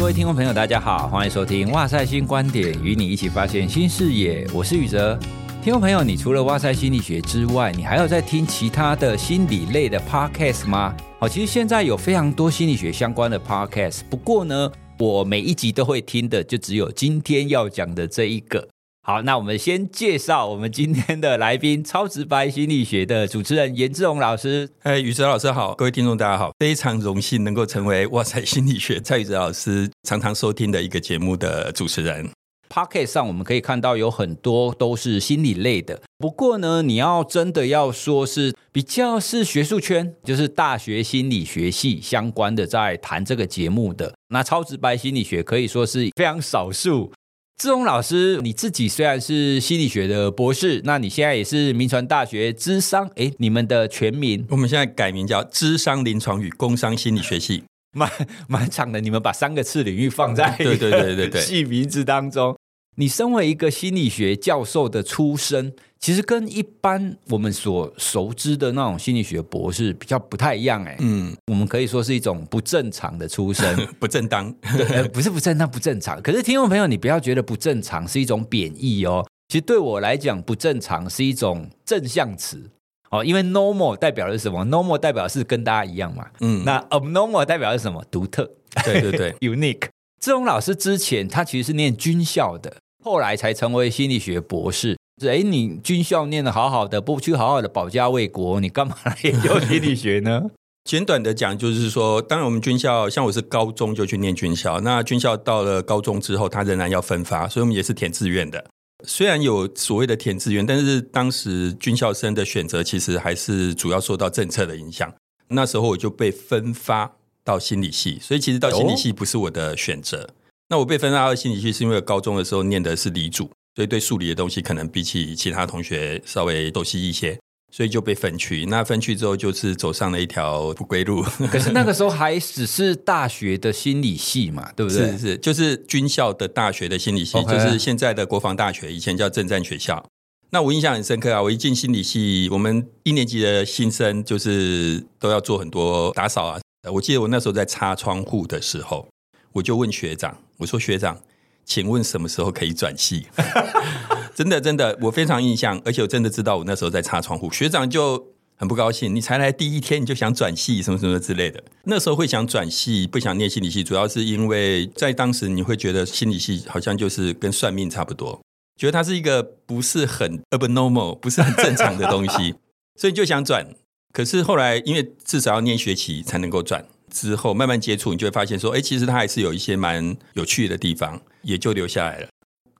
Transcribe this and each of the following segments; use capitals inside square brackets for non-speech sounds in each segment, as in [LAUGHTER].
各位听众朋友，大家好，欢迎收听《哇塞新观点》，与你一起发现新视野。我是宇哲。听众朋友，你除了哇塞心理学之外，你还有在听其他的心理类的 podcast 吗？好，其实现在有非常多心理学相关的 podcast，不过呢，我每一集都会听的，就只有今天要讲的这一个。好，那我们先介绍我们今天的来宾——超直白心理学的主持人颜志荣老师。哎，宇哲老师好，各位听众大家好，非常荣幸能够成为哇塞心理学蔡宇哲老师常常收听的一个节目的主持人。Podcast 上我们可以看到有很多都是心理类的，不过呢，你要真的要说是比较是学术圈，就是大学心理学系相关的在谈这个节目的，那超直白心理学可以说是非常少数。志荣老师，你自己虽然是心理学的博士，那你现在也是民传大学咨商，哎，你们的全名？我们现在改名叫智商临床与工商心理学系，[LAUGHS] 蛮蛮长的。你们把三个次领域放在对对对对对 [LAUGHS] 系名字当中。你身为一个心理学教授的出身，其实跟一般我们所熟知的那种心理学博士比较不太一样，哎，嗯，我们可以说是一种不正常的出身，[LAUGHS] 不正当，[LAUGHS] 对，不是不正当，不正常。可是听众朋友，你不要觉得不正常是一种贬义哦，其实对我来讲，不正常是一种正向词哦，因为 normal 代表的是什么？normal 代表是跟大家一样嘛，嗯，那 abnormal 代表的是什么？独特，对对对，[LAUGHS] unique。志荣老师之前他其实是念军校的。后来才成为心理学博士。哎，你军校念得好好的，不去好好的保家卫国，你干嘛来研究心理学呢？[LAUGHS] 简短的讲，就是说，当然我们军校，像我是高中就去念军校，那军校到了高中之后，他仍然要分发，所以我们也是填志愿的。虽然有所谓的填志愿，但是当时军校生的选择其实还是主要受到政策的影响。那时候我就被分发到心理系，所以其实到心理系不是我的选择。那我被分发到心理系，是因为高中的时候念的是理组，所以对数理的东西可能比起其他同学稍微熟悉一些，所以就被分去。那分去之后，就是走上了一条不归路。可是 [LAUGHS] 那个时候还只是大学的心理系嘛，对不对？是是，就是军校的大学的心理系，Okay. 就是现在的国防大学，以前叫政战学校。那我印象很深刻啊！我一进心理系，我们一年级的新生就是都要做很多打扫啊。我记得我那时候在擦窗户的时候。我就问学长，我说学长，请问什么时候可以转系？[LAUGHS] 真的真的，我非常印象，而且我真的知道我那时候在擦窗户。学长就很不高兴，你才来第一天你就想转系，什么什么之类的。那时候会想转系，不想念心理系，主要是因为在当时你会觉得心理系好像就是跟算命差不多，觉得它是一个不是很 abnormal，不是很正常的东西，所以就想转。可是后来因为至少要念学期才能够转。之后慢慢接触，你就会发现说，哎，其实它还是有一些蛮有趣的地方，也就留下来了。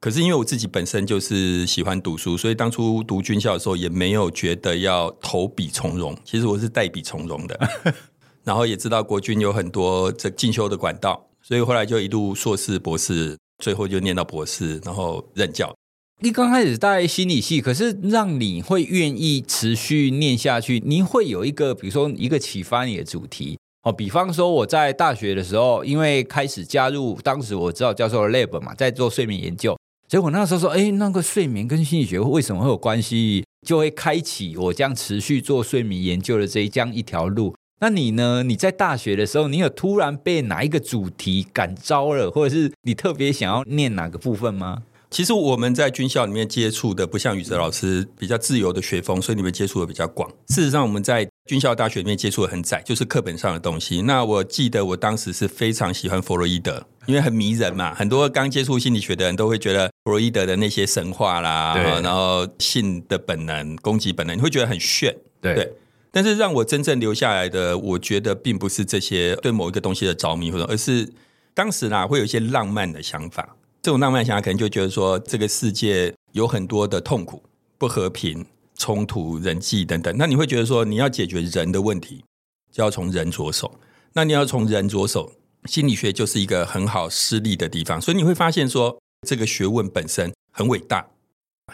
可是因为我自己本身就是喜欢读书，所以当初读军校的时候也没有觉得要投笔从戎。其实我是带笔从戎的，[LAUGHS] 然后也知道国军有很多这进修的管道，所以后来就一路硕士、博士，最后就念到博士，然后任教。你刚开始带心理系，可是让你会愿意持续念下去，你会有一个，比如说一个启发你的主题。哦，比方说我在大学的时候，因为开始加入，当时我知道教授的 lab 嘛，在做睡眠研究，结果那时候说，哎，那个睡眠跟心理学为什么会有关系？就会开启我将持续做睡眠研究的这一这样一条路。那你呢？你在大学的时候，你有突然被哪一个主题感召了，或者是你特别想要念哪个部分吗？其实我们在军校里面接触的不像宇哲老师比较自由的学风，所以你们接触的比较广。事实上，我们在军校大学里面接触的很窄，就是课本上的东西。那我记得我当时是非常喜欢弗洛伊德，因为很迷人嘛。很多刚接触心理学的人都会觉得弗洛伊德的那些神话啦，然后性的本能、攻击本能，你会觉得很炫。对，对。但是让我真正留下来的，我觉得并不是这些对某一个东西的着迷，或者而是当时呢会有一些浪漫的想法。这种浪漫想法可能就觉得说，这个世界有很多的痛苦、不和平、冲突、人际等等。那你会觉得说，你要解决人的问题，就要从人着手。那你要从人着手，心理学就是一个很好施力的地方。所以你会发现说，这个学问本身很伟大。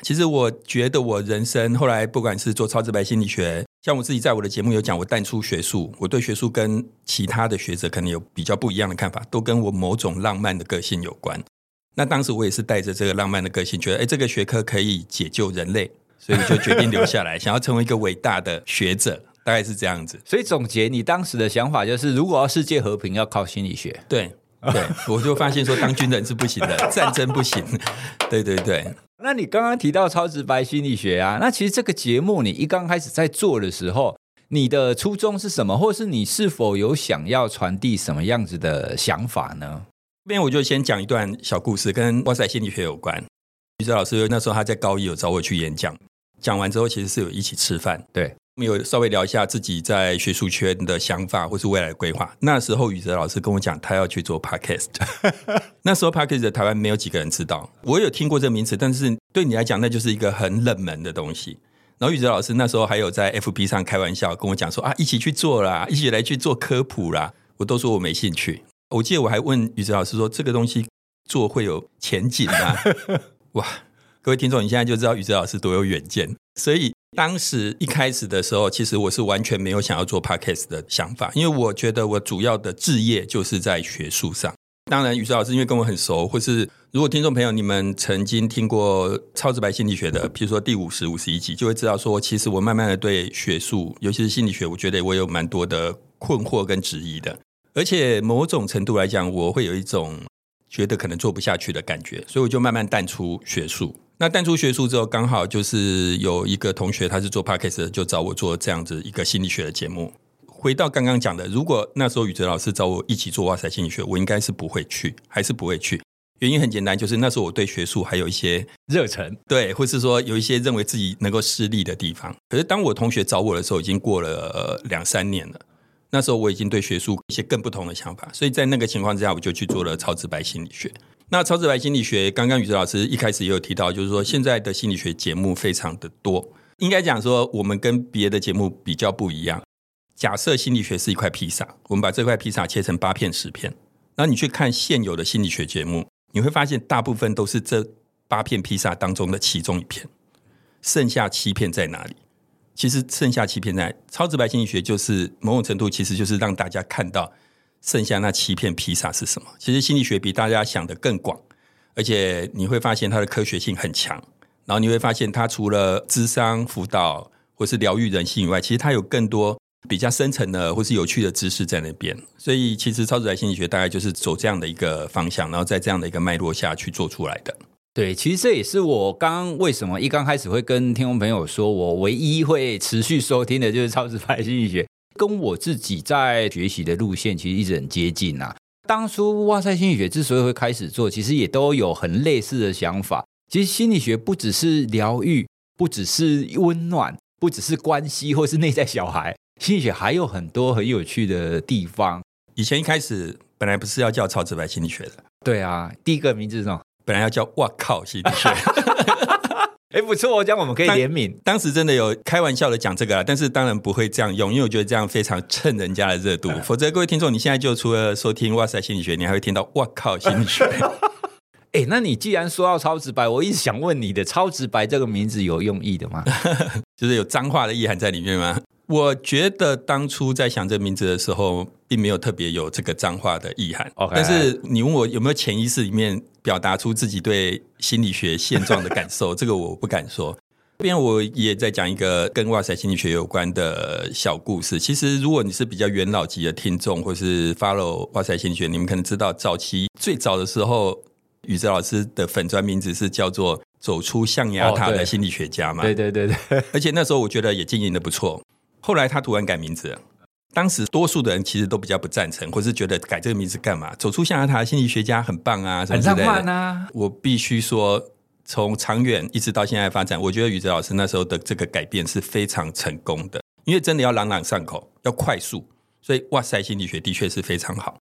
其实我觉得我人生后来不管是做超直白心理学，像我自己在我的节目有讲，我淡出学术，我对学术跟其他的学者可能有比较不一样的看法，都跟我某种浪漫的个性有关。那当时我也是带着这个浪漫的个性，觉得哎，这个学科可以解救人类，所以就决定留下来，[LAUGHS] 想要成为一个伟大的学者，大概是这样子。所以总结你当时的想法就是，如果要世界和平，要靠心理学。对，对，我就发现说当军人是不行的，[LAUGHS] 战争不行。对对对。那你刚刚提到超直白心理学啊，那其实这个节目你一刚开始在做的时候，你的初衷是什么，或是你是否有想要传递什么样子的想法呢？这边我就先讲一段小故事，跟哇塞心理学有关。宇哲老师那时候他在高一有找我去演讲，讲完之后其实是有一起吃饭，对，我们有稍微聊一下自己在学术圈的想法或是未来的规划。那时候宇哲老师跟我讲，他要去做 Podcast。[LAUGHS] 那时候 Podcast 在台湾没有几个人知道，我有听过这个名词，但是对你来讲那就是一个很冷门的东西。然后宇哲老师那时候还有在 FB 上开玩笑跟我讲说啊，一起去做啦，一起来去做科普啦，我都说我没兴趣。我记得我还问宇哲老师说：“这个东西做会有前景吗？” [LAUGHS] 哇，各位听众，你现在就知道宇哲老师多有远见。所以当时一开始的时候，其实我是完全没有想要做 Podcast 的想法，因为我觉得我主要的置业就是在学术上。当然，宇哲老师因为跟我很熟，或是如果听众朋友你们曾经听过超直白心理学的，比如说第五十五十一集，就会知道说，其实我慢慢的对学术，尤其是心理学，我觉得我有蛮多的困惑跟质疑的。而且某种程度来讲，我会有一种觉得可能做不下去的感觉，所以我就慢慢淡出学术。那淡出学术之后，刚好就是有一个同学他是做 Podcast，就找我做这样子一个心理学的节目。回到刚刚讲的，如果那时候宇哲老师找我一起做哇塞心理学，我应该是不会去，还是不会去。原因很简单，就是那时候我对学术还有一些热忱，对，或是说有一些认为自己能够施力的地方。可是当我同学找我的时候，已经过了两三年了。那时候我已经对学术一些更不同的想法，所以在那个情况之下，我就去做了超直白心理学。那超直白心理学，刚刚宇哲老师一开始也有提到，就是说现在的心理学节目非常的多，应该讲说我们跟别的节目比较不一样。假设心理学是一块披萨，我们把这块披萨切成八片、十片，那你去看现有的心理学节目，你会发现大部分都是这八片披萨当中的其中一片，剩下七片在哪里？其实剩下七片在超直白心理学，就是某种程度其实就是让大家看到剩下那七片披萨是什么。其实心理学比大家想的更广，而且你会发现它的科学性很强。然后你会发现它除了智商辅导或是疗愈人心以外，其实它有更多比较深层的或是有趣的知识在那边。所以其实超直白心理学大概就是走这样的一个方向，然后在这样的一个脉络下去做出来的。对，其实这也是我刚刚为什么一刚开始会跟听众朋友说，我唯一会持续收听的就是超直白心理学，跟我自己在学习的路线其实一直很接近啊。当初哇塞心理学之所以会开始做，其实也都有很类似的想法。其实心理学不只是疗愈，不只是温暖，不只是关系，或是内在小孩，心理学还有很多很有趣的地方。以前一开始本来不是要叫超直白心理学的，对啊，第一个名字是什么？本来要叫“哇靠”心理学，[LAUGHS] 哎，不错，我讲我们可以联名。当时真的有开玩笑的讲这个，但是当然不会这样用，因为我觉得这样非常蹭人家的热度。[LAUGHS] 否则，各位听众，你现在就除了收听“哇塞心理学”，你还会听到“哇靠”心理学。[LAUGHS] 哎，那你既然说到超直白，我一直想问你的“超直白”这个名字有用意的吗？就是有脏话的意涵在里面吗？我觉得当初在想这名字的时候，并没有特别有这个脏话的意涵。但是你问我有没有潜意识里面表达出自己对心理学现状的感受，[LAUGHS] 这个我不敢说。这边我也在讲一个跟哇塞心理学有关的小故事。其实如果你是比较元老级的听众，或是 follow 哇塞心理学，你们可能知道，早期最早的时候，宇哲老师的粉专名字是叫做“走出象牙塔的心理学家”嘛？对对对对，而且那时候我觉得也经营的不错。后来他突然改名字了，当时多数的人其实都比较不赞成，或是觉得改这个名字干嘛？走出象牙塔心理学家很棒啊，什么之类的。很浪漫啊！我必须说，从长远一直到现在发展，我觉得宇哲老师那时候的这个改变是非常成功的，因为真的要朗朗上口，要快速，所以哇塞心理学的确是非常好。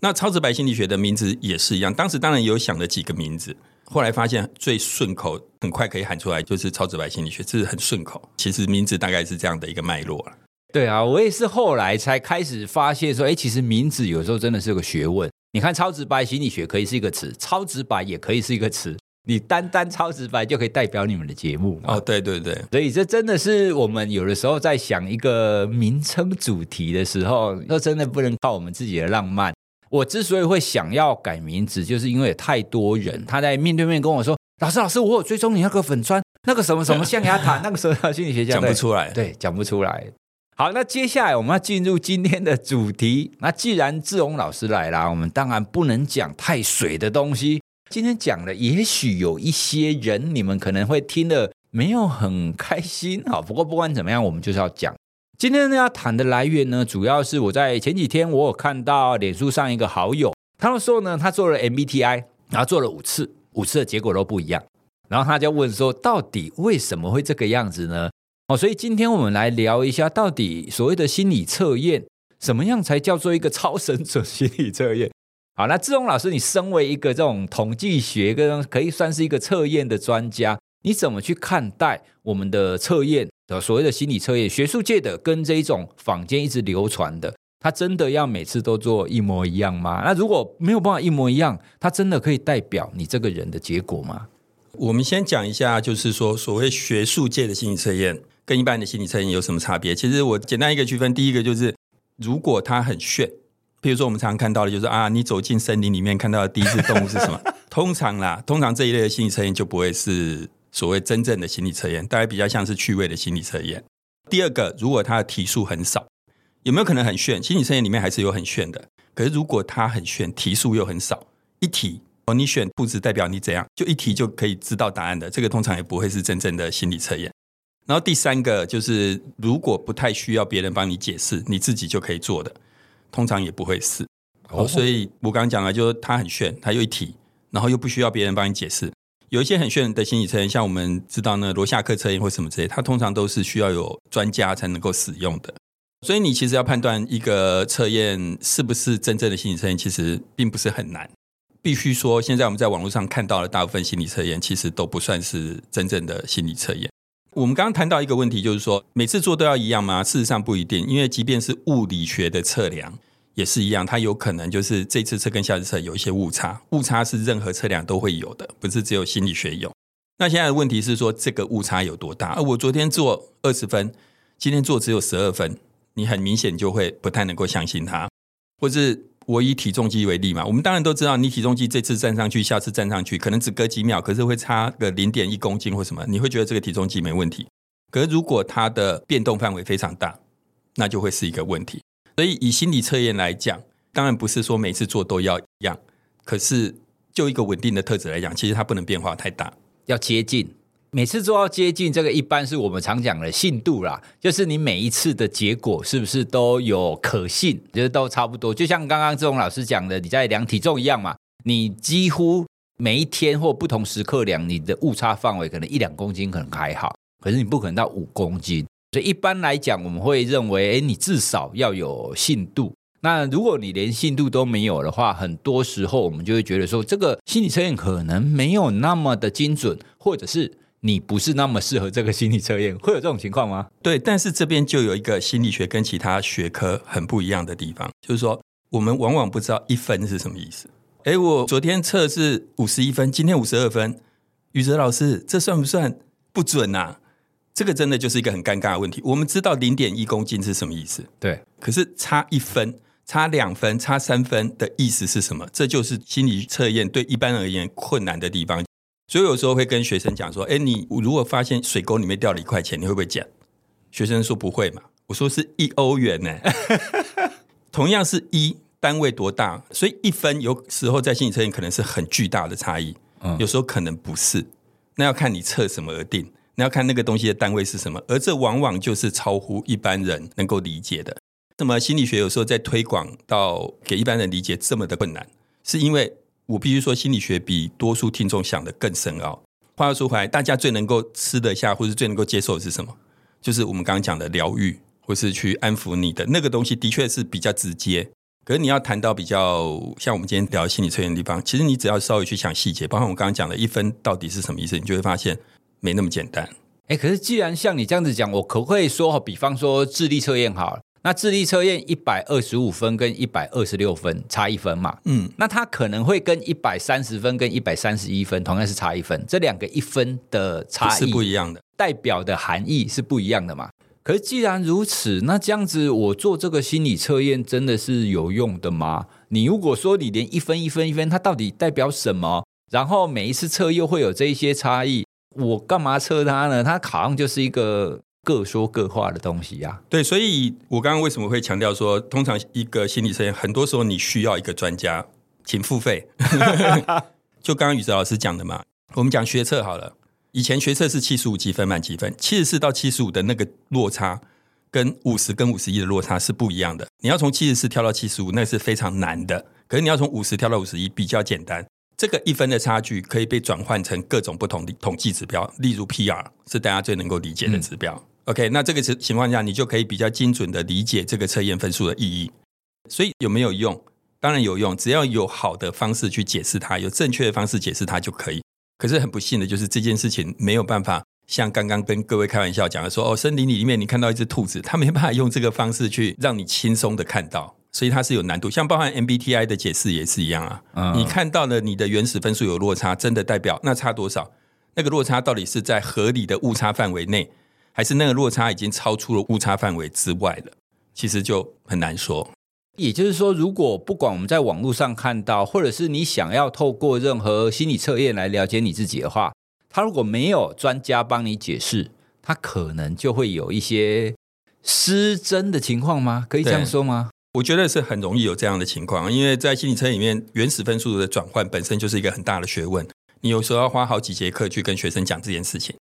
那超直白心理学的名字也是一样，当时当然有想了几个名字。后来发现最顺口，很快可以喊出来，就是超直白心理学，这是很顺口。其实名字大概是这样的一个脉络了。对啊，我也是后来才开始发现说，哎，其实名字有时候真的是个学问。你看，超直白心理学可以是一个词，超直白也可以是一个词。你单单超直白就可以代表你们的节目哦。对对对，所以这真的是我们有的时候在想一个名称主题的时候，那真的不能靠我们自己的浪漫。我之所以会想要改名字，就是因为有太多人他在面对面跟我说：“老师，老师，我有追踪你那个粉砖，那个什么什么象牙塔，那个时候心理学家讲不出来，对，讲不出来。”好，那接下来我们要进入今天的主题。那既然志宏老师来了，我们当然不能讲太水的东西。今天讲的，也许有一些人你们可能会听得没有很开心。啊，不过不管怎么样，我们就是要讲。今天呢要谈的来源呢，主要是我在前几天我有看到脸书上一个好友，他说呢，他做了 MBTI，然后做了五次，五次的结果都不一样。然后他就问说，到底为什么会这个样子呢？哦，所以今天我们来聊一下，到底所谓的心理测验，什么样才叫做一个超神准心理测验？好，那志荣老师，你身为一个这种统计学跟可以算是一个测验的专家，你怎么去看待我们的测验的所谓的心理测验？学术界的跟这一种坊间一直流传的，它真的要每次都做一模一样吗？那如果没有办法一模一样，它真的可以代表你这个人的结果吗？我们先讲一下，就是说所谓学术界的心理测验。跟一般的心理测验有什么差别？其实我简单一个区分，第一个就是如果它很炫，比如说我们常常看到的就是啊，你走进森林里面看到的第一只动物是什么？[LAUGHS] 通常啦，通常这一类的心理测验就不会是所谓真正的心理测验，大概比较像是趣味的心理测验。第二个，如果它的题数很少，有没有可能很炫？心理测验里面还是有很炫的，可是如果它很炫，题数又很少，一题哦，你选不只代表你怎样，就一题就可以知道答案的，这个通常也不会是真正的心理测验。然后第三个就是，如果不太需要别人帮你解释，你自己就可以做的，通常也不会是。哦，所以我刚刚讲了，就是他很炫，他又一体，然后又不需要别人帮你解释。有一些很炫的心理测验，像我们知道呢，罗夏克测验或什么之类，它通常都是需要有专家才能够使用的。所以你其实要判断一个测验是不是真正的心理测验，其实并不是很难。必须说，现在我们在网络上看到的大部分心理测验，其实都不算是真正的心理测验。我们刚刚谈到一个问题，就是说每次做都要一样吗？事实上不一定，因为即便是物理学的测量也是一样，它有可能就是这次测跟下次测有一些误差，误差是任何测量都会有的，不是只有心理学有。那现在的问题是说这个误差有多大？而我昨天做二十分，今天做只有十二分，你很明显就会不太能够相信它，或是。我以体重机为例嘛，我们当然都知道，你体重机这次站上去，下次站上去，可能只隔几秒，可是会差个零点一公斤或什么，你会觉得这个体重机没问题。可是如果它的变动范围非常大，那就会是一个问题。所以以心理测验来讲，当然不是说每次做都要一样，可是就一个稳定的特质来讲，其实它不能变化太大，要接近。每次都要接近这个，一般是我们常讲的信度啦，就是你每一次的结果是不是都有可信，就是都差不多。就像刚刚志宏老师讲的，你在量体重一样嘛，你几乎每一天或不同时刻量，你的误差范围可能一两公斤可能还好，可是你不可能到五公斤。所以一般来讲，我们会认为，诶，你至少要有信度。那如果你连信度都没有的话，很多时候我们就会觉得说，这个心理测验可能没有那么的精准，或者是。你不是那么适合这个心理测验，会有这种情况吗？对，但是这边就有一个心理学跟其他学科很不一样的地方，就是说我们往往不知道一分是什么意思。诶，我昨天测是五十一分，今天五十二分，宇哲老师，这算不算不准啊？这个真的就是一个很尴尬的问题。我们知道零点一公斤是什么意思，对，可是差一分、差两分、差三分的意思是什么？这就是心理测验对一般而言困难的地方。所以有时候会跟学生讲说：“哎，你如果发现水沟里面掉了一块钱，你会不会捡？”学生说：“不会嘛。”我说：“是一欧元呢。[LAUGHS] ”同样是一单位多大？所以一分有时候在心理测验可能是很巨大的差异，有时候可能不是。那要看你测什么而定，那要看那个东西的单位是什么，而这往往就是超乎一般人能够理解的。那么心理学有时候在推广到给一般人理解这么的困难，是因为。我必须说，心理学比多数听众想的更深奥。话又说回来，大家最能够吃得下，或是最能够接受的是什么？就是我们刚刚讲的疗愈，或是去安抚你的那个东西，的确是比较直接。可是你要谈到比较像我们今天聊心理测验的地方，其实你只要稍微去想细节，包括我们刚刚讲的一分到底是什么意思，你就会发现没那么简单。哎，可是既然像你这样子讲，我可不可以说，比方说智力测验好了。那智力测验一百二十五分跟一百二十六分差一分嘛？嗯，那它可能会跟一百三十分跟一百三十一分同样是差一分，这两个一分的差异是不一样的，代表的含义是不一样的嘛？可是既然如此，那这样子我做这个心理测验真的是有用的吗？你如果说你连一分一分一分，它到底代表什么？然后每一次测又会有这一些差异，我干嘛测它呢？它好像就是一个各说各话的东西呀、啊。对，所以我刚刚为什么会强调说，通常一个心理测验，很多时候你需要一个专家，请付费。[LAUGHS] 就刚刚宇哲老师讲的嘛，我们讲学测好了，以前学测是七十五积分满积分，七十四到七十五的那个落差，跟五十跟五十一的落差是不一样的。你要从七十四跳到七十五，那是非常难的。可是你要从五十跳到五十一，比较简单。这个一分的差距可以被转换成各种不同的统计指标，例如 PR 是大家最能够理解的指标。OK，那这个情情况下，你就可以比较精准的理解这个测验分数的意义。所以有没有用？当然有用，只要有好的方式去解释它，有正确的方式解释它就可以。可是很不幸的就是这件事情没有办法像刚刚跟各位开玩笑讲的说，哦，森林里面你看到一只兔子，它没办法用这个方式去让你轻松的看到，所以它是有难度。像包含 MBTI 的解释也是一样啊。嗯。你看到了你的原始分数有落差，真的代表那差多少？那个落差到底是在合理的误差范围内？还是那个落差已经超出了误差范围之外了，其实就很难说。也就是说，如果不管我们在网络上看到，或者是你想要透过任何心理测验来了解你自己的话，他如果没有专家帮你解释，他可能就会有一些失真的情况吗？可以这样说吗？我觉得是很容易有这样的情况，因为在心理测验里面，原始分数的转换本身就是一个很大的学问，你有时候要花好几节课去跟学生讲这件事情。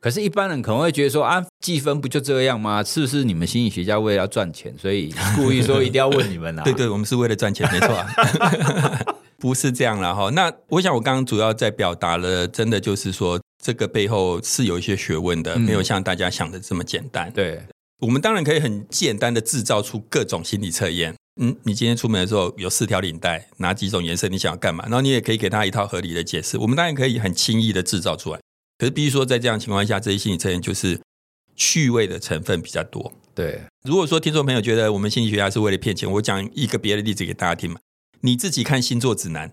可是，一般人可能会觉得说啊，计分不就这样吗？是不是你们心理学家为了要赚钱，所以故意说一定要问你们啊？[LAUGHS] 对对，我们是为了赚钱，没错啊，[LAUGHS] 不是这样了哈。那我想，我刚刚主要在表达了，真的就是说，这个背后是有一些学问的，没有像大家想的这么简单。嗯、对，我们当然可以很简单的制造出各种心理测验。嗯，你今天出门的时候有四条领带，哪几种颜色？你想要干嘛？然后你也可以给他一套合理的解释。我们当然可以很轻易的制造出来。可是，必须说，在这样情况下，这些心理测验就是趣味的成分比较多。对，如果说听众朋友觉得我们心理学家是为了骗钱，我讲一个别的例子给大家听嘛。你自己看星座指南，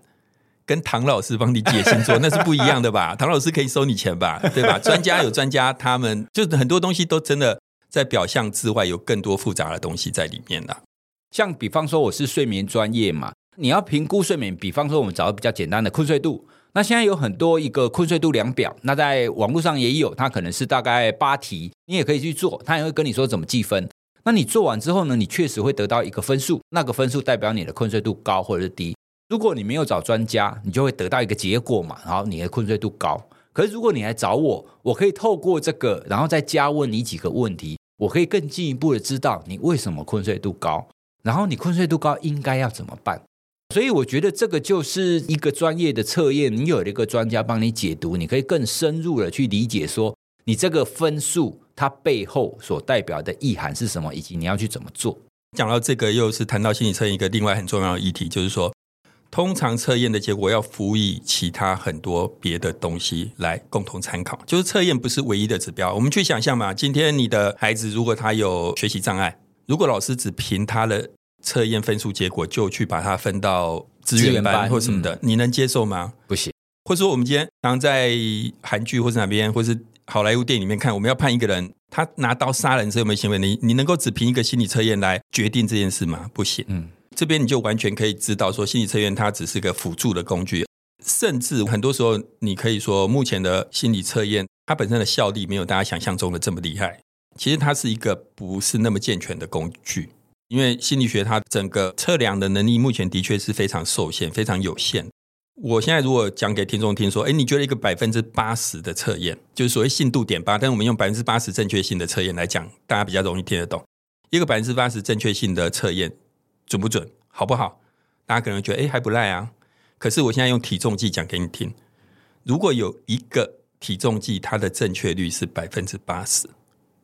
跟唐老师帮你解星座，那是不一样的吧？[LAUGHS] 唐老师可以收你钱吧？对吧？专家有专家，他们就是很多东西都真的在表象之外有更多复杂的东西在里面的。像比方说，我是睡眠专业嘛，你要评估睡眠，比方说我们找个比较简单的困睡度。那现在有很多一个困睡度量表，那在网络上也有，它可能是大概八题，你也可以去做，它也会跟你说怎么计分。那你做完之后呢，你确实会得到一个分数，那个分数代表你的困睡度高或者是低。如果你没有找专家，你就会得到一个结果嘛，然后你的困睡度高。可是如果你来找我，我可以透过这个，然后再加问你几个问题，我可以更进一步的知道你为什么困睡度高，然后你困睡度高应该要怎么办。所以我觉得这个就是一个专业的测验，你有一个专家帮你解读，你可以更深入的去理解说，你这个分数它背后所代表的意涵是什么，以及你要去怎么做。讲到这个，又是谈到心理测验一个另外很重要的议题，就是说，通常测验的结果要辅以其他很多别的东西来共同参考，就是测验不是唯一的指标。我们去想象嘛，今天你的孩子如果他有学习障碍，如果老师只凭他的。测验分数结果就去把它分到资源班或什么的，嗯、你能接受吗？不行。或者说，我们今天常在韩剧或是哪边，或是好莱坞电影里面看，我们要判一个人，他拿刀杀人是有没有行为？你你能够只凭一个心理测验来决定这件事吗？不行。嗯，这边你就完全可以知道，说心理测验它只是个辅助的工具，甚至很多时候，你可以说，目前的心理测验它本身的效力没有大家想象中的这么厉害。其实它是一个不是那么健全的工具。因为心理学它整个测量的能力目前的确是非常受限、非常有限。我现在如果讲给听众听说，哎，你觉得一个百分之八十的测验，就是所谓信度点八，但我们用百分之八十正确性的测验来讲，大家比较容易听得懂。一个百分之八十正确性的测验准不准、好不好？大家可能觉得哎还不赖啊。可是我现在用体重计讲给你听，如果有一个体重计，它的正确率是百分之八十，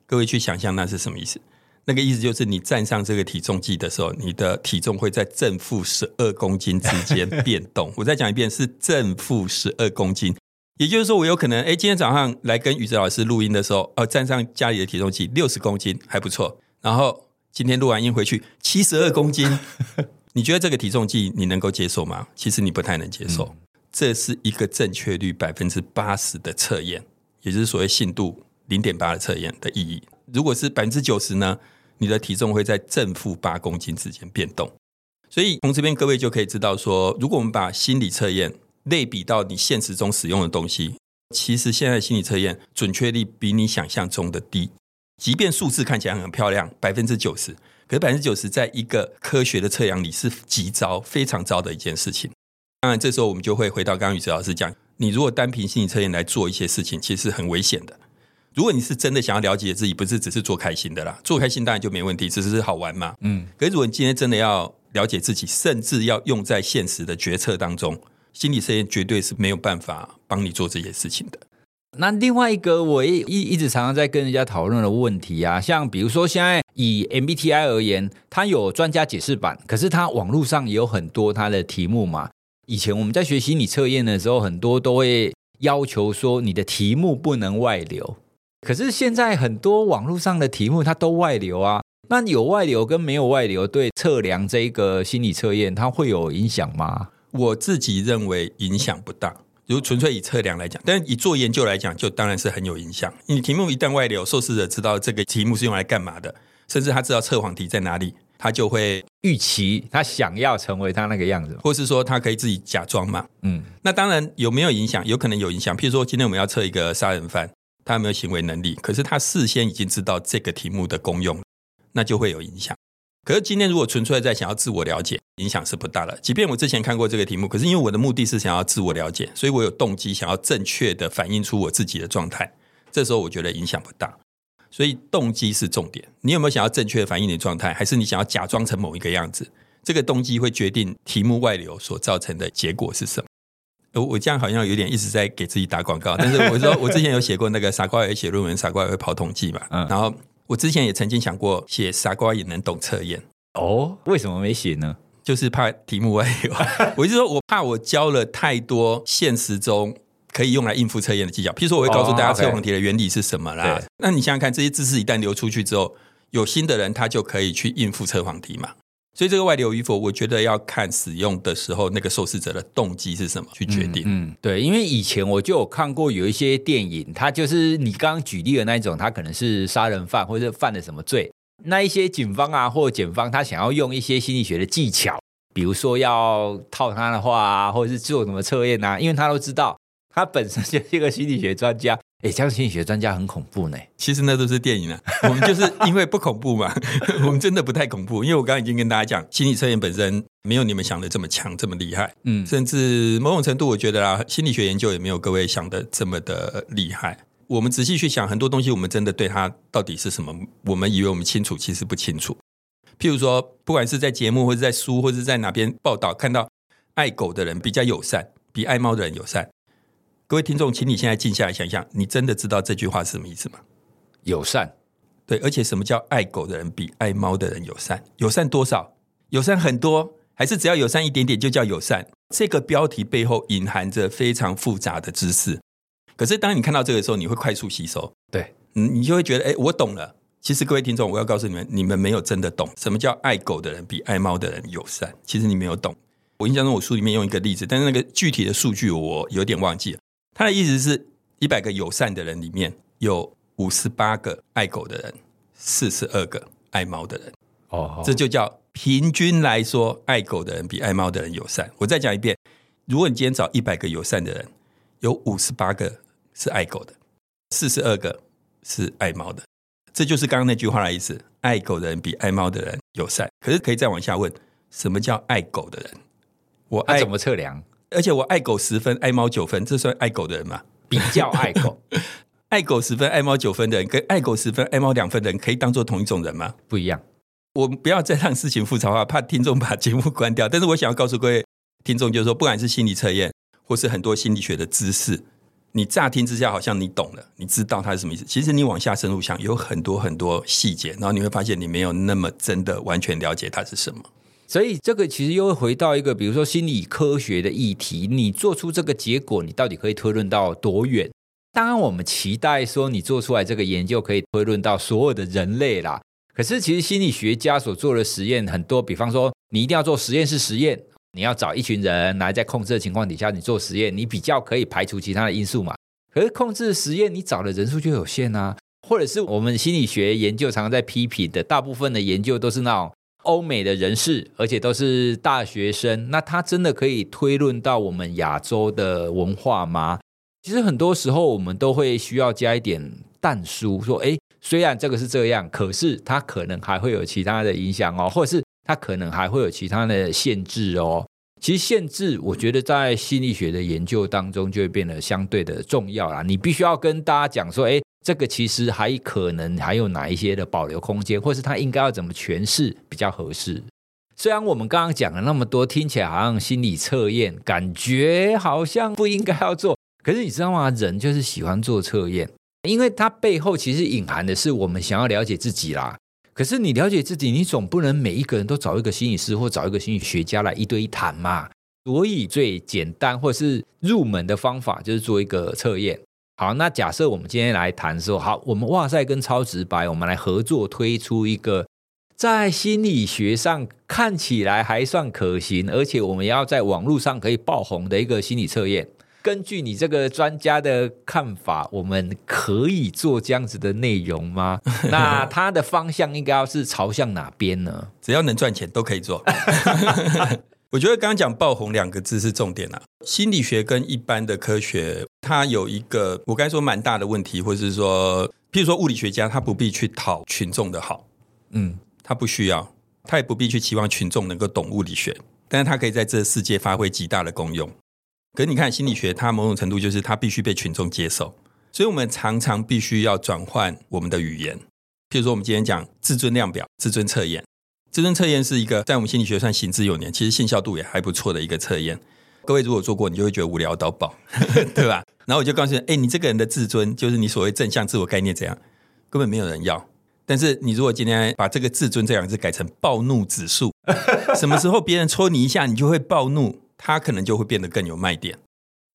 各位去想象那是什么意思？那个意思就是，你站上这个体重计的时候，你的体重会在正负十二公斤之间 [LAUGHS] 变动。我再讲一遍，是正负十二公斤。也就是说，我有可能，哎，今天早上来跟宇哲老师录音的时候，哦，站上家里的体重计六十公斤还不错。然后今天录完音回去七十二公斤，你觉得这个体重计你能够接受吗？其实你不太能接受。这是一个正确率百分之八十的测验，也就是所谓信度零点八的测验的意义。如果是百分之九十呢？你的体重会在正负八公斤之间变动。所以从这边各位就可以知道说，如果我们把心理测验类比到你现实中使用的东西，其实现在心理测验准确率比你想象中的低。即便数字看起来很漂亮，百分之九十，可是百分之九十在一个科学的测量里是极糟、非常糟的一件事情。当然，这时候我们就会回到刚刚宇哲老师讲，你如果单凭心理测验来做一些事情，其实是很危险的。如果你是真的想要了解自己，不是只是做开心的啦，做开心当然就没问题，只是好玩嘛。嗯。可是如果你今天真的要了解自己，甚至要用在现实的决策当中，心理测验绝对是没有办法帮你做这些事情的。那另外一个，我一一直常常在跟人家讨论的问题啊，像比如说现在以 MBTI 而言，它有专家解释版，可是它网络上也有很多它的题目嘛。以前我们在学心理测验的时候，很多都会要求说你的题目不能外流，可是现在很多网络上的题目它都外流啊。那有外流跟没有外流，对测量这个心理测验，它会有影响吗？我自己认为影响不大。如纯粹以测量来讲，但是以做研究来讲，就当然是很有影响。你题目一旦外流，受试者知道这个题目是用来干嘛的，甚至他知道测谎题在哪里，他就会预期他想要成为他那个样子，或是说他可以自己假装嘛。嗯，那当然有没有影响？有可能有影响。譬如说，今天我们要测一个杀人犯，他有没有行为能力？可是他事先已经知道这个题目的功用，那就会有影响。可是今天如果纯粹在想要自我了解，影响是不大的。即便我之前看过这个题目，可是因为我的目的是想要自我了解，所以我有动机想要正确的反映出我自己的状态。这时候我觉得影响不大。所以动机是重点。你有没有想要正确的反映你的状态，还是你想要假装成某一个样子？这个动机会决定题目外流所造成的结果是什么。我我这样好像有点一直在给自己打广告，但是我说我之前有写过那个傻瓜也会写论文，傻瓜也会跑统计嘛，嗯，然后。我之前也曾经想过写傻瓜也能懂测验哦，为什么没写呢？就是怕题目外流。[LAUGHS] 我就说我怕我教了太多现实中可以用来应付测验的技巧，譬如说我会告诉大家测谎题的原理是什么啦。那你想想看，这些知识一旦流出去之后，有心的人他就可以去应付测谎题嘛。所以这个外流与否，我觉得要看使用的时候那个受试者的动机是什么去决定。嗯，对，因为以前我就有看过有一些电影，它就是你刚刚举例的那一种，他可能是杀人犯或者犯了什么罪，那一些警方啊或者检方，他想要用一些心理学的技巧，比如说要套他的话啊，或者是做什么测验啊，因为他都知道他本身就是一个心理学专家。哎，这样心理学专家很恐怖呢。其实那都是电影啊，[LAUGHS] 我们就是因为不恐怖嘛，[LAUGHS] 我们真的不太恐怖。因为我刚刚已经跟大家讲，心理测验本身没有你们想的这么强，这么厉害。嗯，甚至某种程度，我觉得啊，心理学研究也没有各位想的这么的厉害。我们仔细去想，很多东西我们真的对它到底是什么，我们以为我们清楚，其实不清楚。譬如说，不管是在节目，或者在书，或者在哪边报道，看到爱狗的人比较友善，比爱猫的人友善。各位听众，请你现在静下来想想，你真的知道这句话是什么意思吗？友善，对，而且什么叫爱狗的人比爱猫的人友善？友善多少？友善很多，还是只要友善一点点就叫友善？这个标题背后隐含着非常复杂的知识。可是当你看到这个时候，你会快速吸收，对，你就会觉得，哎，我懂了。其实各位听众，我要告诉你们，你们没有真的懂什么叫爱狗的人比爱猫的人友善。其实你没有懂。我印象中，我书里面用一个例子，但是那个具体的数据我有点忘记了。他的意思是，一百个友善的人里面有五十八个爱狗的人，四十二个爱猫的人。哦，这就叫平均来说，爱狗的人比爱猫的人友善。我再讲一遍，如果你今天找一百个友善的人，有五十八个是爱狗的，四十二个是爱猫的。这就是刚刚那句话的意思：爱狗的人比爱猫的人友善。可是可以再往下问，什么叫爱狗的人？我爱怎么测量？而且我爱狗十分，爱猫九分，这算爱狗的人吗？比较爱狗，[LAUGHS] 爱狗十分，爱猫九分的人，跟爱狗十分，爱猫两分的人，可以当做同一种人吗？不一样。我不要再让事情复杂化，怕听众把节目关掉。但是我想要告诉各位听众，就是说，不管是心理测验，或是很多心理学的知识，你乍听之下好像你懂了，你知道它是什么意思。其实你往下深入想，有很多很多细节，然后你会发现你没有那么真的完全了解它是什么。所以这个其实又会回到一个，比如说心理科学的议题，你做出这个结果，你到底可以推论到多远？当然，我们期待说你做出来这个研究可以推论到所有的人类啦。可是，其实心理学家所做的实验很多，比方说你一定要做实验室实验，你要找一群人来在控制的情况底下你做实验，你比较可以排除其他的因素嘛。可是控制实验你找的人数就有限啊，或者是我们心理学研究常常在批评的，大部分的研究都是那种。欧美的人士，而且都是大学生，那他真的可以推论到我们亚洲的文化吗？其实很多时候我们都会需要加一点但书，说，诶，虽然这个是这样，可是它可能还会有其他的影响哦，或者是它可能还会有其他的限制哦。其实限制，我觉得在心理学的研究当中就会变得相对的重要啦。你必须要跟大家讲说，诶，这个其实还可能还有哪一些的保留空间，或是它应该要怎么诠释比较合适。虽然我们刚刚讲了那么多，听起来好像心理测验，感觉好像不应该要做，可是你知道吗？人就是喜欢做测验，因为它背后其实隐含的是我们想要了解自己啦。可是你了解自己，你总不能每一个人都找一个心理师或找一个心理学家来一对一谈嘛。所以最简单或是入门的方法就是做一个测验。好，那假设我们今天来谈说，好，我们哇塞跟超直白，我们来合作推出一个在心理学上看起来还算可行，而且我们要在网络上可以爆红的一个心理测验。根据你这个专家的看法，我们可以做这样子的内容吗？[LAUGHS] 那它的方向应该要是朝向哪边呢？只要能赚钱都可以做。[LAUGHS] 我觉得刚刚讲爆红两个字是重点啊。心理学跟一般的科学，它有一个我刚才说蛮大的问题，或者是说，譬如说物理学家，他不必去讨群众的好，嗯，他不需要，他也不必去期望群众能够懂物理学，但是他可以在这世界发挥极大的功用。可是你看心理学，它某种程度就是它必须被群众接受，所以我们常常必须要转换我们的语言。譬如说，我们今天讲自尊量表、自尊测验。自尊测验是一个在我们心理学算行之有年，其实信效度也还不错的一个测验。各位如果做过，你就会觉得无聊到爆，[LAUGHS] 对吧？然后我就告诉你，哎，你这个人的自尊，就是你所谓正向自我概念怎样，根本没有人要。但是你如果今天把这个自尊这两个字改成暴怒指数，[LAUGHS] 什么时候别人戳你一下，你就会暴怒。他可能就会变得更有卖点，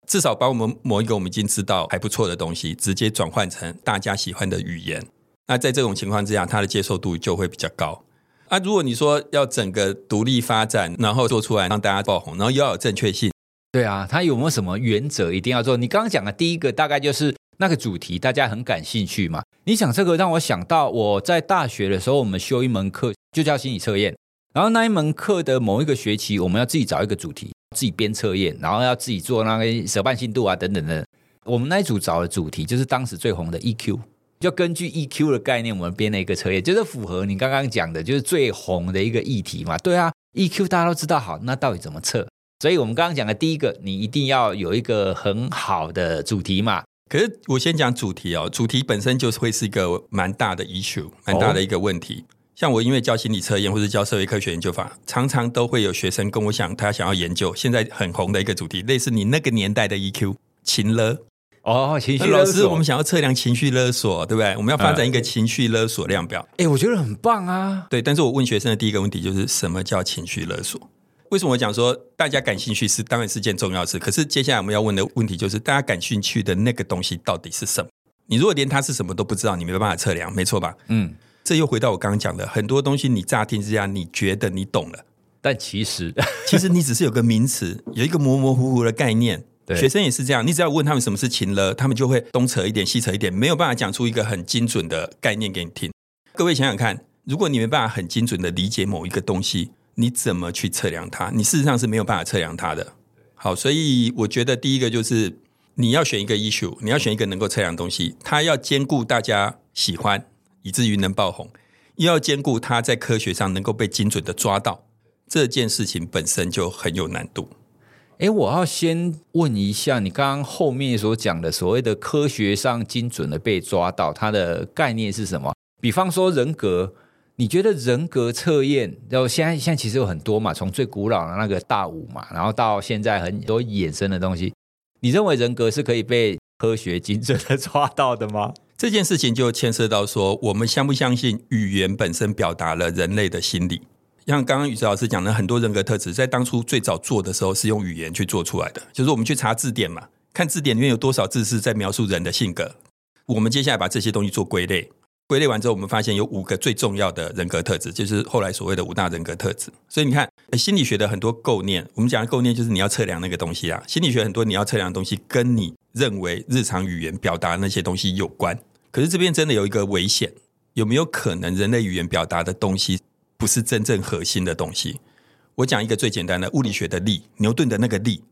至少把我们某一个我们已经知道还不错的东西，直接转换成大家喜欢的语言。那在这种情况之下，它的接受度就会比较高。啊，如果你说要整个独立发展，然后做出来让大家爆红，然后又要有正确性，对啊，它有没有什么原则一定要做？你刚刚讲的第一个大概就是那个主题，大家很感兴趣嘛。你讲这个让我想到我在大学的时候，我们修一门课就叫心理测验，然后那一门课的某一个学期，我们要自己找一个主题。自己编测验，然后要自己做那个舌伴信度啊等等的。我们那一组找的主题就是当时最红的 EQ，就根据 EQ 的概念，我们编了一个测验，就是符合你刚刚讲的，就是最红的一个议题嘛。对啊，EQ 大家都知道，好，那到底怎么测？所以我们刚刚讲的第一个，你一定要有一个很好的主题嘛。可是我先讲主题哦，主题本身就是会是一个蛮大的 issue，蛮大的一个问题。哦像我因为教心理测验或者教社会科学研究法，常常都会有学生跟我讲，他想要研究现在很红的一个主题，类似你那个年代的 EQ 情勒哦，情绪勒索。老师，我们想要测量情绪勒索，对不对？我们要发展一个情绪勒索量表。哎、呃，我觉得很棒啊。对，但是我问学生的第一个问题就是什么叫情绪勒索？为什么我讲说大家感兴趣是当然是件重要事，可是接下来我们要问的问题就是大家感兴趣的那个东西到底是什么？你如果连它是什么都不知道，你没办法测量，没错吧？嗯。这又回到我刚刚讲的，很多东西你乍听之下你觉得你懂了，但其实其实你只是有个名词，有一个模模糊糊的概念。学生也是这样，你只要问他们什么是情勒，他们就会东扯一点西扯一点，没有办法讲出一个很精准的概念给你听。各位想想看，如果你没办法很精准的理解某一个东西，你怎么去测量它？你事实上是没有办法测量它的。好，所以我觉得第一个就是你要选一个 issue，你要选一个能够测量的东西，它要兼顾大家喜欢。以至于能爆红，又要兼顾它在科学上能够被精准的抓到，这件事情本身就很有难度。诶，我要先问一下，你刚刚后面所讲的所谓的科学上精准的被抓到，它的概念是什么？比方说人格，你觉得人格测验，然后现在现在其实有很多嘛，从最古老的那个大五嘛，然后到现在很多衍生的东西，你认为人格是可以被科学精准的抓到的吗？这件事情就牵涉到说，我们相不相信语言本身表达了人类的心理？像刚刚宇哲老师讲的，很多人格特质在当初最早做的时候是用语言去做出来的，就是我们去查字典嘛，看字典里面有多少字是在描述人的性格。我们接下来把这些东西做归类，归类完之后，我们发现有五个最重要的人格特质，就是后来所谓的五大人格特质。所以你看，心理学的很多构念，我们讲的构念就是你要测量那个东西啊。心理学很多你要测量的东西，跟你认为日常语言表达那些东西有关。可是这边真的有一个危险，有没有可能人类语言表达的东西不是真正核心的东西？我讲一个最简单的物理学的力，牛顿的那个力，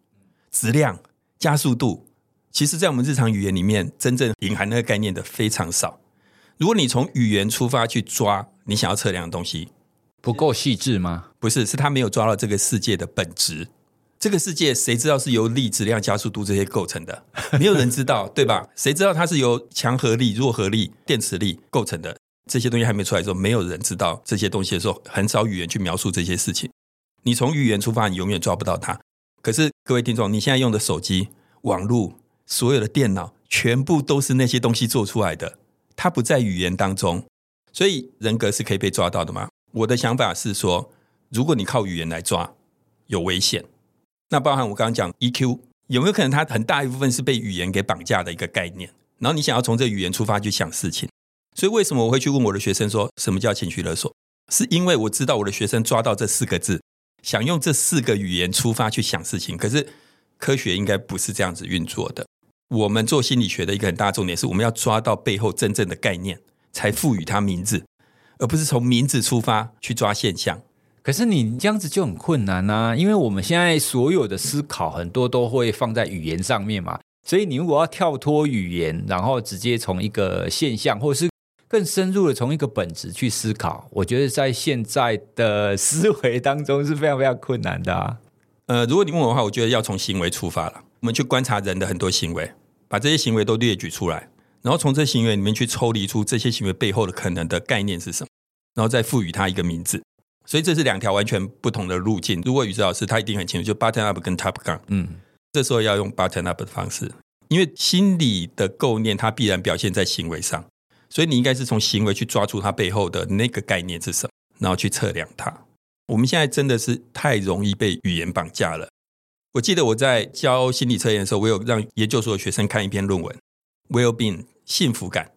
质量、加速度，其实在我们日常语言里面真正隐含那个概念的非常少。如果你从语言出发去抓你想要测量的东西，不够细致吗？不是，是他没有抓到这个世界的本质。这个世界谁知道是由力、质量、加速度这些构成的？没有人知道，对吧？谁知道它是由强合力、弱合力、电磁力构成的？这些东西还没出来的时候，没有人知道这些东西的时候，很少语言去描述这些事情。你从语言出发，你永远抓不到它。可是各位听众，你现在用的手机、网络、所有的电脑，全部都是那些东西做出来的，它不在语言当中。所以人格是可以被抓到的吗？我的想法是说，如果你靠语言来抓，有危险。那包含我刚刚讲 EQ，有没有可能它很大一部分是被语言给绑架的一个概念？然后你想要从这语言出发去想事情，所以为什么我会去问我的学生说什么叫情绪勒索？是因为我知道我的学生抓到这四个字，想用这四个语言出发去想事情。可是科学应该不是这样子运作的。我们做心理学的一个很大重点是，我们要抓到背后真正的概念，才赋予它名字，而不是从名字出发去抓现象。可是你这样子就很困难啊，因为我们现在所有的思考很多都会放在语言上面嘛，所以你如果要跳脱语言，然后直接从一个现象，或是更深入的从一个本质去思考，我觉得在现在的思维当中是非常非常困难的啊。呃，如果你问我的话，我觉得要从行为出发了，我们去观察人的很多行为，把这些行为都列举出来，然后从这行为里面去抽离出这些行为背后的可能的概念是什么，然后再赋予它一个名字。所以这是两条完全不同的路径。如果宇哲老师他一定很清楚，就 button up 跟 top down。嗯，这时候要用 button up 的方式，因为心理的构念它必然表现在行为上，所以你应该是从行为去抓住它背后的那个概念是什么，然后去测量它。我们现在真的是太容易被语言绑架了。我记得我在教心理测验的时候，我有让研究所的学生看一篇论文，Well-being 幸福感。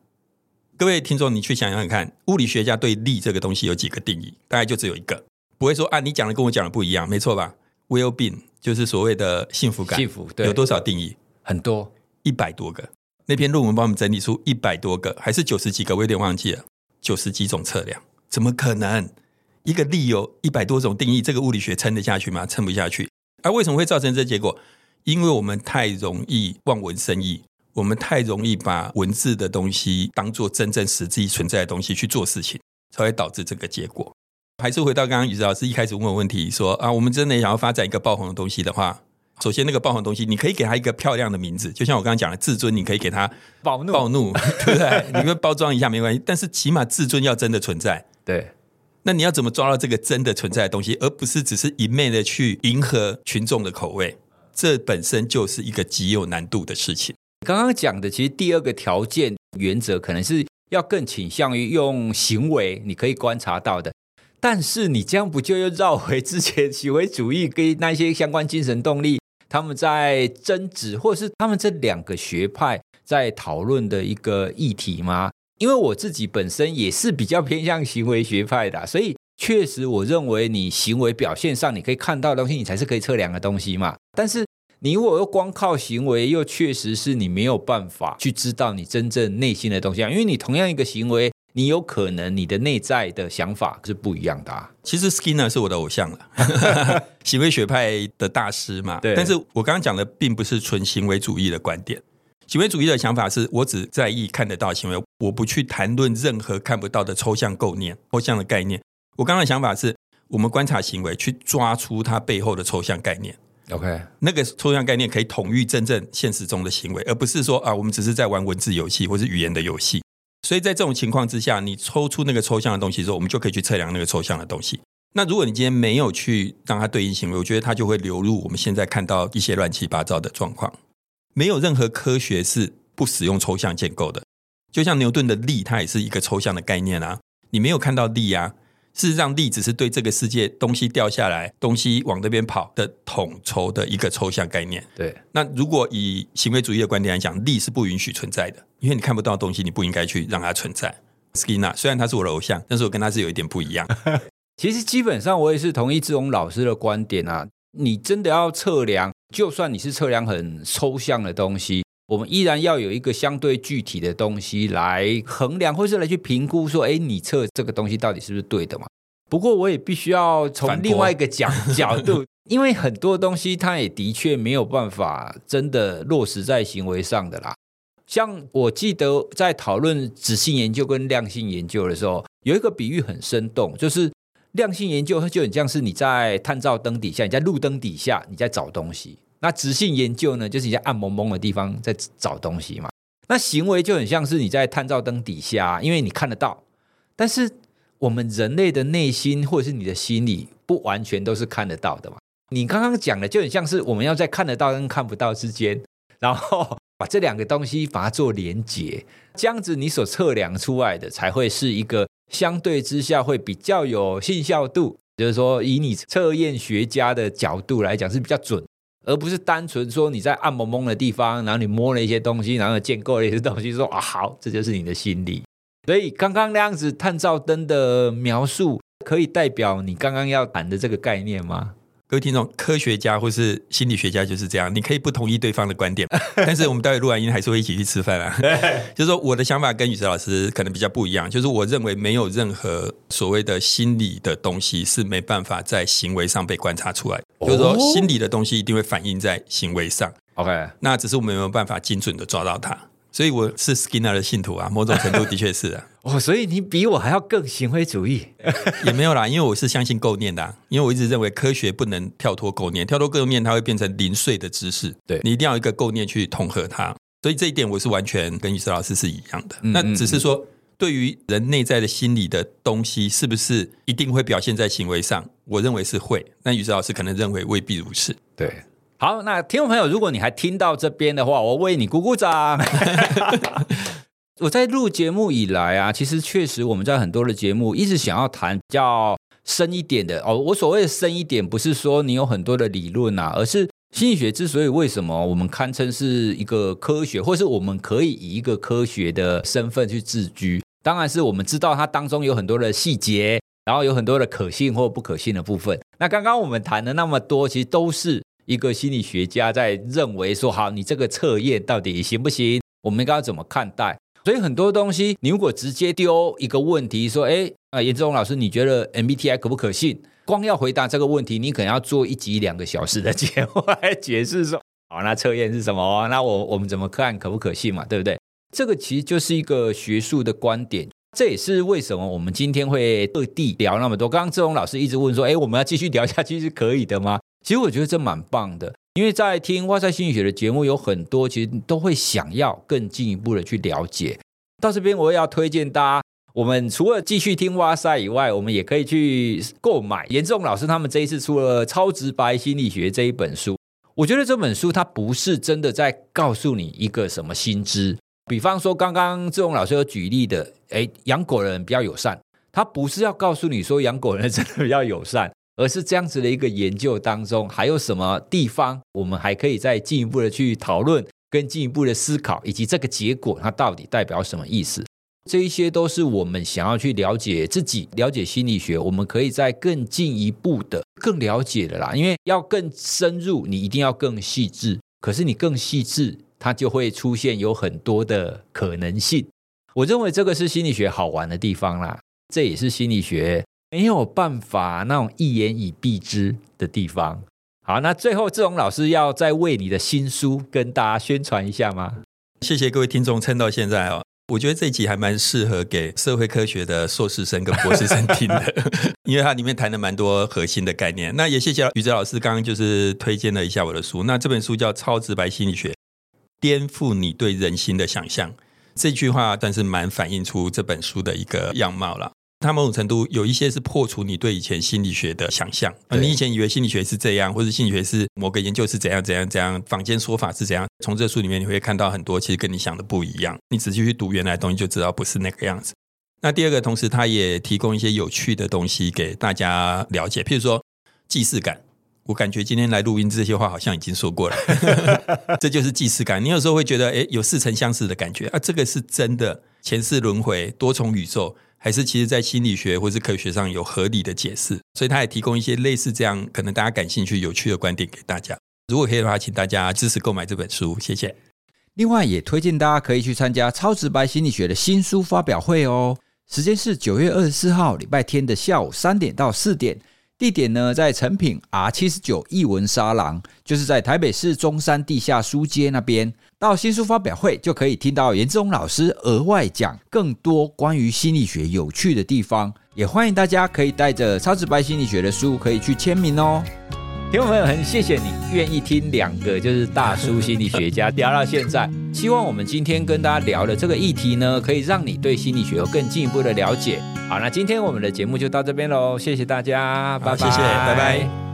各位听众，你去想想看，物理学家对力这个东西有几个定义？大概就只有一个，不会说啊，你讲的跟我讲的不一样，没错吧？Well-being 就是所谓的幸福感，幸福对，有多少定义？很多，一百多个。那篇论文帮我们整理出一百多个，还是九十几个？我有点忘记了，九十几种测量，怎么可能？一个力有一百多种定义，这个物理学撑得下去吗？撑不下去。而、为什么会造成这结果？因为我们太容易望文生义。我们太容易把文字的东西当做真正实际存在的东西去做事情，才会导致这个结果。还是回到刚刚宇哲老师一开始问我问题说啊，我们真的想要发展一个爆红的东西的话，首先那个爆红的东西，你可以给它一个漂亮的名字，就像我刚刚讲的自尊，你可以给它暴怒，暴怒，[LAUGHS] 对不对？你们包装一下没关系，但是起码自尊要真的存在。对，那你要怎么抓到这个真的存在的东西，而不是只是一昧的去迎合群众的口味？这本身就是一个极有难度的事情。刚刚讲的，其实第二个条件原则可能是要更倾向于用行为，你可以观察到的。但是你这样不就又绕回之前行为主义跟那些相关精神动力他们在争执，或者是他们这两个学派在讨论的一个议题吗？因为我自己本身也是比较偏向行为学派的，所以确实我认为你行为表现上你可以看到的东西，你才是可以测量的东西嘛。但是。你如果又光靠行为，又确实是你没有办法去知道你真正内心的东西啊，因为你同样一个行为，你有可能你的内在的想法是不一样的啊。其实 Skinner 是我的偶像了，[LAUGHS] 行为学派的大师嘛。对。但是我刚刚讲的并不是纯行为主义的观点，行为主义的想法是我只在意看得到行为，我不去谈论任何看不到的抽象构念、抽象的概念。我刚刚的想法是我们观察行为，去抓出它背后的抽象概念。OK，那个抽象概念可以统御真正现实中的行为，而不是说啊，我们只是在玩文字游戏或是语言的游戏。所以在这种情况之下，你抽出那个抽象的东西之后，我们就可以去测量那个抽象的东西。那如果你今天没有去让它对应行为，我觉得它就会流入我们现在看到一些乱七八糟的状况。没有任何科学是不使用抽象建构的，就像牛顿的力，它也是一个抽象的概念啊。你没有看到力啊。事实上，力只是对这个世界东西掉下来、东西往那边跑的统筹的一个抽象概念。对。那如果以行为主义的观点来讲，力是不允许存在的，因为你看不到的东西，你不应该去让它存在。Skinner 虽然他是我的偶像，但是我跟他是有一点不一样。[LAUGHS] 其实基本上我也是同意志勇老师的观点啊。你真的要测量，就算你是测量很抽象的东西，我们依然要有一个相对具体的东西来衡量，或是来去评估说，哎，你测这个东西到底是不是对的嘛？不过我也必须要从另外一个角角度，[LAUGHS] 因为很多东西它也的确没有办法真的落实在行为上的啦。像我记得在讨论质性研究跟量性研究的时候，有一个比喻很生动，就是量性研究它就很像是你在探照灯底下，你在路灯底下你在找东西；那直性研究呢，就是你在暗蒙蒙的地方在找东西嘛。那行为就很像是你在探照灯底下，因为你看得到，但是我们人类的内心或者是你的心里，不完全都是看得到的嘛。你刚刚讲的就很像是我们要在看得到跟看不到之间，然后把这两个东西把它做连结，这样子你所测量出来的才会是一个相对之下会比较有信效度，就是说以你测验学家的角度来讲是比较准。而不是单纯说你在暗蒙蒙的地方，然后你摸了一些东西，然后建构了一些东西，说啊好，这就是你的心理。所以刚刚那样子探照灯的描述，可以代表你刚刚要谈的这个概念吗？各位听众，科学家或是心理学家就是这样，你可以不同意对方的观点，[LAUGHS] 但是我们待会录完音还是会一起去吃饭啊。[LAUGHS] 就是说，我的想法跟宇哲老师可能比较不一样，就是我认为没有任何所谓的心理的东西是没办法在行为上被观察出来，就是说，心理的东西一定会反映在行为上。OK，那只是我们没有办法精准的抓到它。所以我是 Skinner 的信徒啊，某种程度的确是啊。[LAUGHS] 哦，所以你比我还要更行为主义？[LAUGHS] 也没有啦，因为我是相信构念的啊，因为我一直认为科学不能跳脱构念，跳脱构念它会变成零碎的知识。对，你一定要一个构念去统合它。所以这一点我是完全跟于哲老师是一样的。嗯嗯嗯。那只是说，对于人内在的心理的东西，是不是一定会表现在行为上？我认为是会。那于哲老师可能认为未必如此。对。好，那听众朋友，如果你还听到这边的话，我为你鼓鼓掌。[LAUGHS] 我在录节目以来啊，其实确实我们在很多的节目一直想要谈比较深一点的哦。我所谓的深一点，不是说你有很多的理论啊，而是心理学之所以为什么我们堪称是一个科学，或是我们可以以一个科学的身份去自居，当然是我们知道它当中有很多的细节，然后有很多的可信或不可信的部分。那刚刚我们谈的那么多，其实都是。一个心理学家在认为说，好，你这个测验到底行不行？我们应该要怎么看待？所以很多东西，你如果直接丢一个问题说，哎，啊，严志宏老师，你觉得 MBTI 可不可信？光要回答这个问题，你可能要做一集两个小时的节目来解释说，[LAUGHS] 好，那测验是什么？那我我们怎么看可不可信嘛？对不对？这个其实就是一个学术的观点，这也是为什么我们今天会特地聊那么多。刚刚志宏老师一直问说，哎，我们要继续聊下去是可以的吗？其实我觉得这蛮棒的，因为在听哇塞心理学的节目有很多，其实都会想要更进一步的去了解。到这边我也要推荐大家，我们除了继续听哇塞以外，我们也可以去购买严志宏老师他们这一次出了《超直白心理学》这一本书。我觉得这本书它不是真的在告诉你一个什么新知，比方说刚刚志宏老师有举例的，诶，养狗人比较友善，他不是要告诉你说养狗人真的比较友善。而是这样子的一个研究当中，还有什么地方我们还可以再进一步的去讨论，跟进一步的思考，以及这个结果它到底代表什么意思？这一些都是我们想要去了解自己、了解心理学，我们可以再更进一步的、更了解的啦。因为要更深入，你一定要更细致。可是你更细致，它就会出现有很多的可能性。我认为这个是心理学好玩的地方啦，这也是心理学。没有办法那种一言以蔽之的地方。好，那最后志荣老师要再为你的新书跟大家宣传一下吗？谢谢各位听众撑到现在哦。我觉得这一集还蛮适合给社会科学的硕士生跟博士生听的，[LAUGHS] 因为它里面谈了蛮多核心的概念。那也谢谢宇哲老师刚刚就是推荐了一下我的书。那这本书叫《超直白心理学》，颠覆你对人心的想象。这句话算是蛮反映出这本书的一个样貌了。它某种程度有一些是破除你对以前心理学的想象，你以前以为心理学是这样，或者心理学是某个研究是怎样怎样怎样，坊间说法是怎样。从这书里面你会看到很多其实跟你想的不一样。你仔细去读原来的东西就知道不是那个样子。那第二个，同时它也提供一些有趣的东西给大家了解，譬如说既视感。我感觉今天来录音这些话好像已经说过了，[LAUGHS] 这就是既视感。你有时候会觉得，诶，有似曾相识的感觉啊，这个是真的前世轮回、多重宇宙。还是其实，在心理学或是科学上有合理的解释，所以他也提供一些类似这样可能大家感兴趣、有趣的观点给大家。如果可以的话，请大家支持购买这本书，谢谢。另外，也推荐大家可以去参加《超直白心理学》的新书发表会哦。时间是九月二十四号礼拜天的下午三点到四点。地点呢在诚品 R 七十九艺文沙廊，就是在台北市中山地下书街那边。到新书发表会就可以听到颜志宏老师额外讲更多关于心理学有趣的地方。也欢迎大家可以带着超直白心理学的书可以去签名哦。听众朋友，很谢谢你愿意听两个就是大叔心理学家聊到现在。[LAUGHS] 希望我们今天跟大家聊的这个议题呢，可以让你对心理学有更进一步的了解。好，那今天我们的节目就到这边喽，谢谢大家，拜拜，谢谢，拜拜。